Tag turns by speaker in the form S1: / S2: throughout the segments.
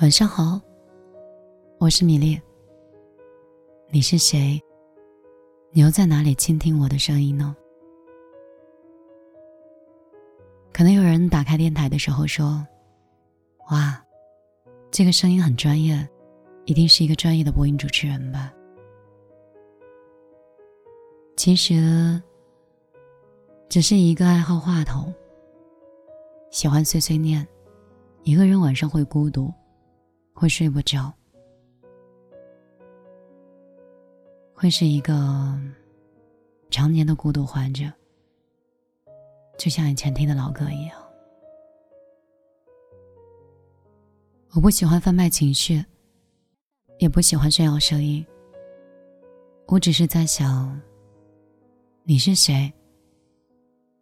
S1: 晚上好，我是米粒。你是谁？你又在哪里倾听我的声音呢？可能有人打开电台的时候说：“哇，这个声音很专业，一定是一个专业的播音主持人吧？”其实，只是一个爱好话筒，喜欢碎碎念，一个人晚上会孤独。会睡不着，会是一个常年的孤独患者，就像以前听的老歌一样。我不喜欢贩卖情绪，也不喜欢炫耀声音。我只是在想，你是谁？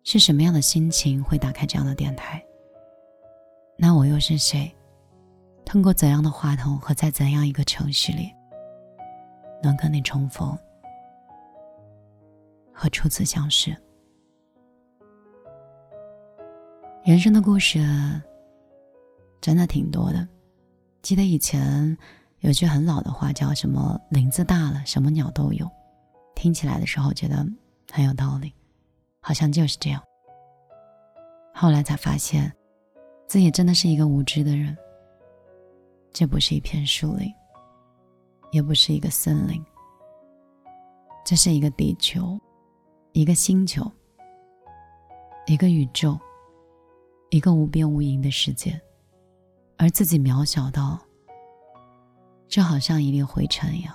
S1: 是什么样的心情会打开这样的电台？那我又是谁？通过怎样的话筒和在怎样一个城市里，能跟你重逢和初次相识？人生的故事真的挺多的。记得以前有句很老的话，叫什么“林子大了，什么鸟都有”，听起来的时候觉得很有道理，好像就是这样。后来才发现，自己真的是一个无知的人。这不是一片树林，也不是一个森林，这是一个地球，一个星球，一个宇宙，一个无边无垠的世界，而自己渺小到，就好像一粒灰尘一样。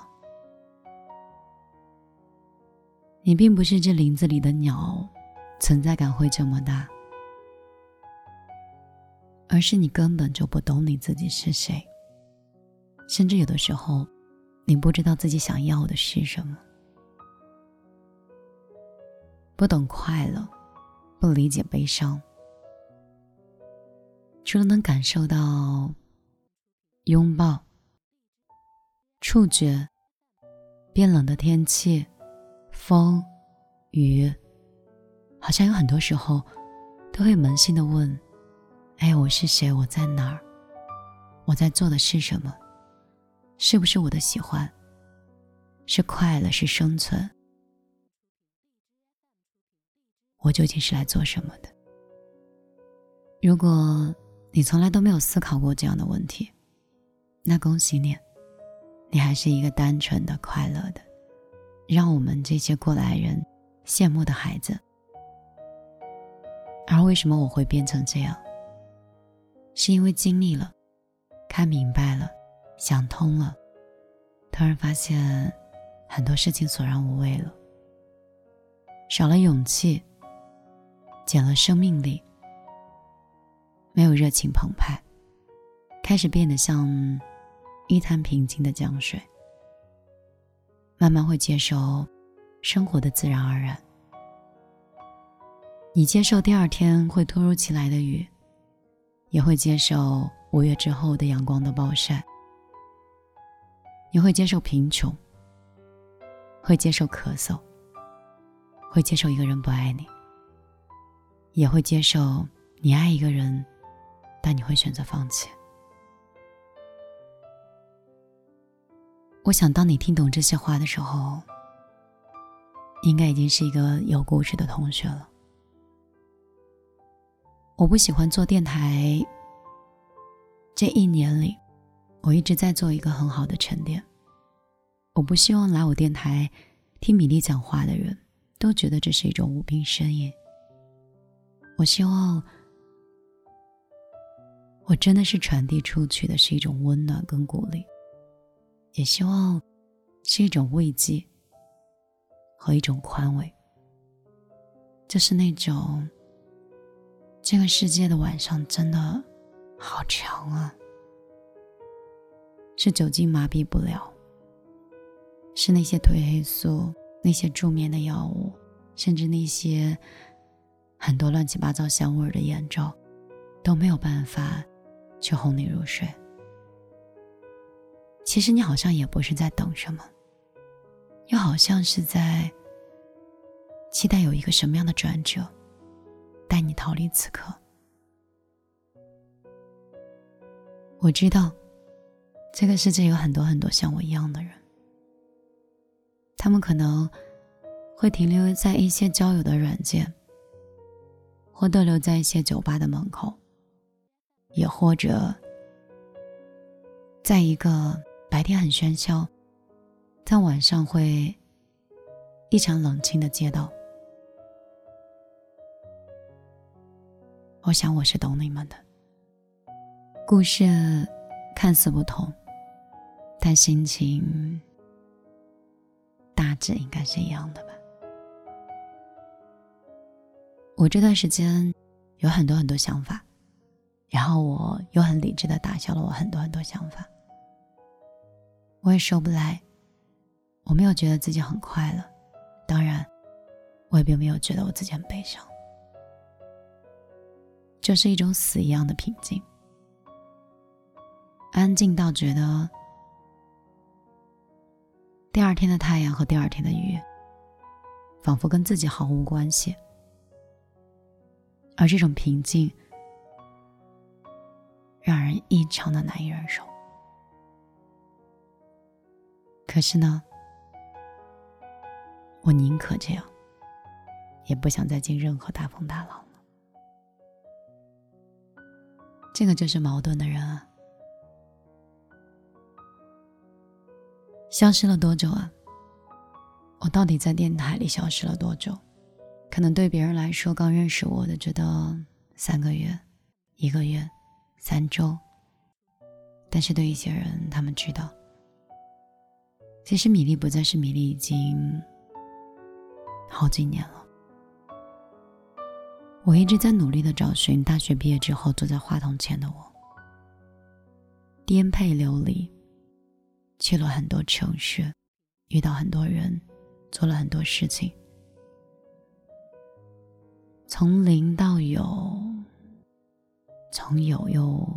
S1: 你并不是这林子里的鸟，存在感会这么大，而是你根本就不懂你自己是谁。甚至有的时候，你不知道自己想要的是什么，不懂快乐，不理解悲伤，除了能感受到拥抱、触觉、变冷的天气、风、雨，好像有很多时候都会扪心的问：“哎，我是谁？我在哪儿？我在做的是什么？”是不是我的喜欢？是快乐，是生存？我究竟是来做什么的？如果你从来都没有思考过这样的问题，那恭喜你，你还是一个单纯的、快乐的，让我们这些过来人羡慕的孩子。而为什么我会变成这样？是因为经历了，看明白了。想通了，突然发现很多事情索然无味了，少了勇气，减了生命力，没有热情澎湃，开始变得像一滩平静的江水。慢慢会接受生活的自然而然，你接受第二天会突如其来的雨，也会接受五月之后的阳光的暴晒。你会接受贫穷，会接受咳嗽，会接受一个人不爱你，也会接受你爱一个人，但你会选择放弃。我想，当你听懂这些话的时候，应该已经是一个有故事的同学了。我不喜欢做电台，这一年里。我一直在做一个很好的沉淀。我不希望来我电台听米粒讲话的人都觉得这是一种无病呻吟。我希望我真的是传递出去的是一种温暖跟鼓励，也希望是一种慰藉和一种宽慰。就是那种这个世界的晚上真的好长啊。是酒精麻痹不了，是那些褪黑素、那些助眠的药物，甚至那些很多乱七八糟香味的眼罩，都没有办法去哄你入睡。其实你好像也不是在等什么，又好像是在期待有一个什么样的转折，带你逃离此刻。我知道。这个世界有很多很多像我一样的人，他们可能会停留在一些交友的软件，或逗留在一些酒吧的门口，也或者在一个白天很喧嚣，但晚上会异常冷清的街道。我想我是懂你们的。故事看似不同，但心情大致应该是一样的吧。我这段时间有很多很多想法，然后我又很理智的打消了我很多很多想法。我也说不来，我没有觉得自己很快乐，当然，我也并没有觉得我自己很悲伤。就是一种死一样的平静，安静到觉得第二天的太阳和第二天的雨，仿佛跟自己毫无关系。而这种平静，让人异常的难以忍受。可是呢，我宁可这样，也不想再经任何大风大浪了。这个就是矛盾的人啊！消失了多久啊？我到底在电台里消失了多久？可能对别人来说，刚认识我的觉得三个月、一个月、三周，但是对一些人，他们知道，其实米粒不再是米粒，已经好几年了。我一直在努力的找寻大学毕业之后坐在话筒前的我，颠沛流离，去了很多城市，遇到很多人，做了很多事情，从零到有，从有又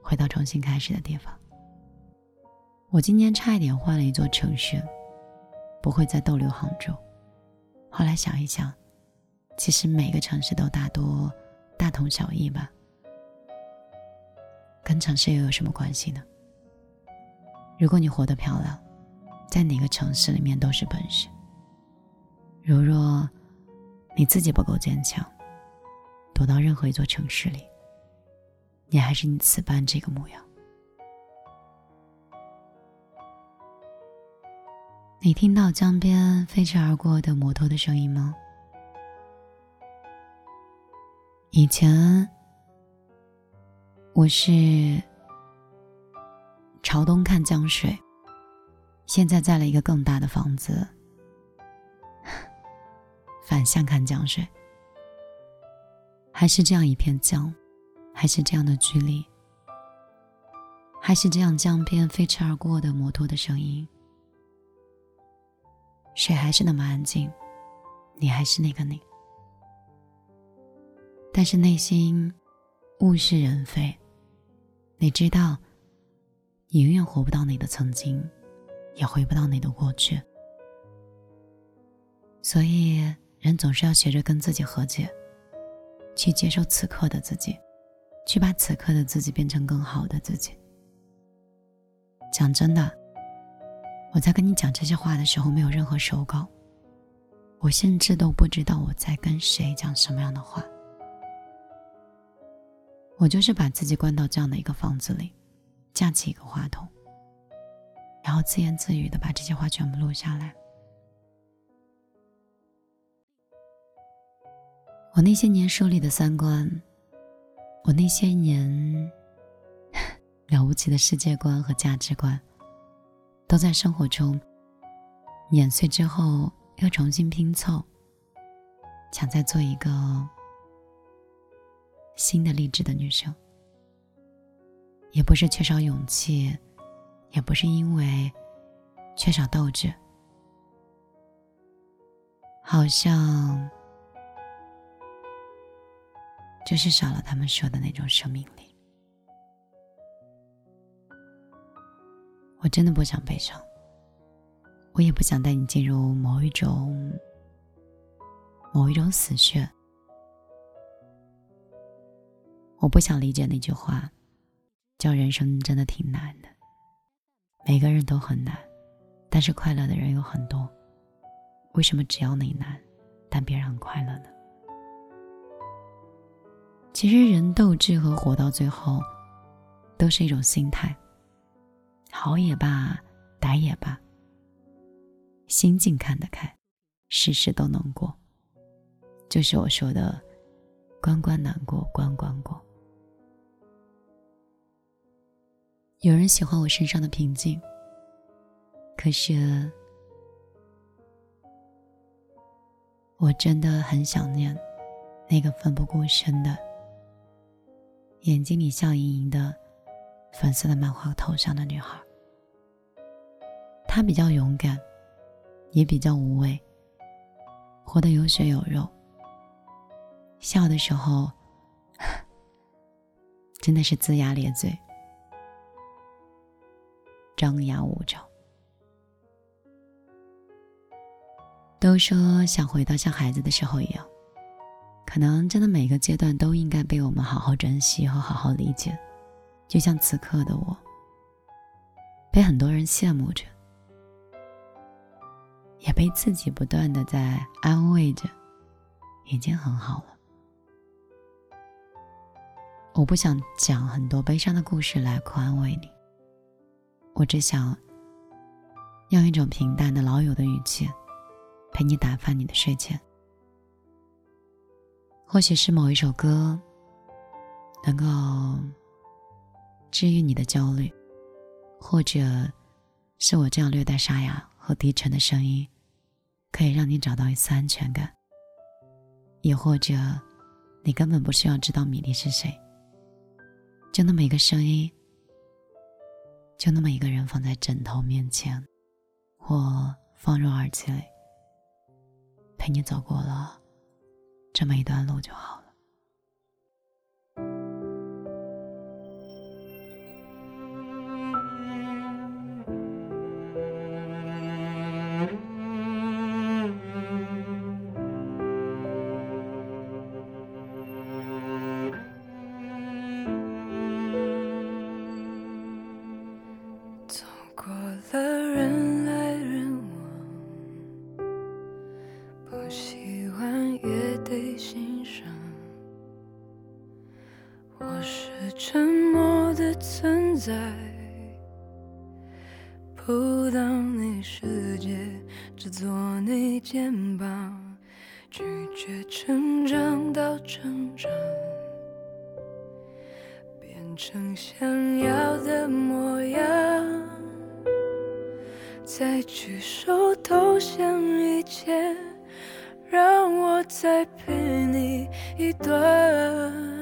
S1: 回到重新开始的地方。我今年差一点换了一座城市，不会再逗留杭州。后来想一想，其实每个城市都大多大同小异吧，跟城市又有什么关系呢？如果你活得漂亮，在哪个城市里面都是本事。如若你自己不够坚强，躲到任何一座城市里，你还是你此般这个模样。你听到江边飞驰而过的摩托的声音吗？以前我是朝东看江水，现在在了一个更大的房子，反向看江水，还是这样一片江，还是这样的距离，还是这样江边飞驰而过的摩托的声音。水还是那么安静，你还是那个你，但是内心物是人非。你知道，你永远活不到你的曾经，也回不到你的过去。所以，人总是要学着跟自己和解，去接受此刻的自己，去把此刻的自己变成更好的自己。讲真的。我在跟你讲这些话的时候，没有任何手稿，我甚至都不知道我在跟谁讲什么样的话。我就是把自己关到这样的一个房子里，架起一个话筒，然后自言自语的把这些话全部录下来。我那些年树立的三观，我那些年 了不起的世界观和价值观。都在生活中碾碎之后，又重新拼凑，想再做一个新的励志的女生。也不是缺少勇气，也不是因为缺少斗志，好像就是少了他们说的那种生命力。我真的不想悲伤，我也不想带你进入某一种某一种死穴。我不想理解那句话：“叫人生真的挺难的。每个人都很难，但是快乐的人有很多。为什么只要你难，但别人很快乐呢？其实人斗志和活到最后，都是一种心态。好也罢，歹也罢，心境看得开，事事都能过。就是我说的，关关难过关关过。有人喜欢我身上的平静，可是我真的很想念那个奋不顾身的、眼睛里笑盈盈的、粉色的漫画头上的女孩。她比较勇敢，也比较无畏，活得有血有肉。笑的时候，真的是龇牙咧嘴。张牙舞爪，都说想回到像孩子的时候一样，可能真的每个阶段都应该被我们好好珍惜和好好理解。就像此刻的我，被很多人羡慕着，也被自己不断的在安慰着，已经很好了。我不想讲很多悲伤的故事来宽慰你。我只想用一种平淡的老友的语气，陪你打发你的睡前。或许是某一首歌，能够治愈你的焦虑，或者是我这样略带沙哑和低沉的声音，可以让你找到一丝安全感。也或者，你根本不需要知道米粒是谁，就那么一个声音。就那么一个人放在枕头面前，或放入耳机里，陪你走过了这么一段路就好。
S2: 存在扑倒你世界，只做你肩膀，拒绝成长到成长，变成想要的模样，再举手投降一切，让我再陪你一段。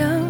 S2: 想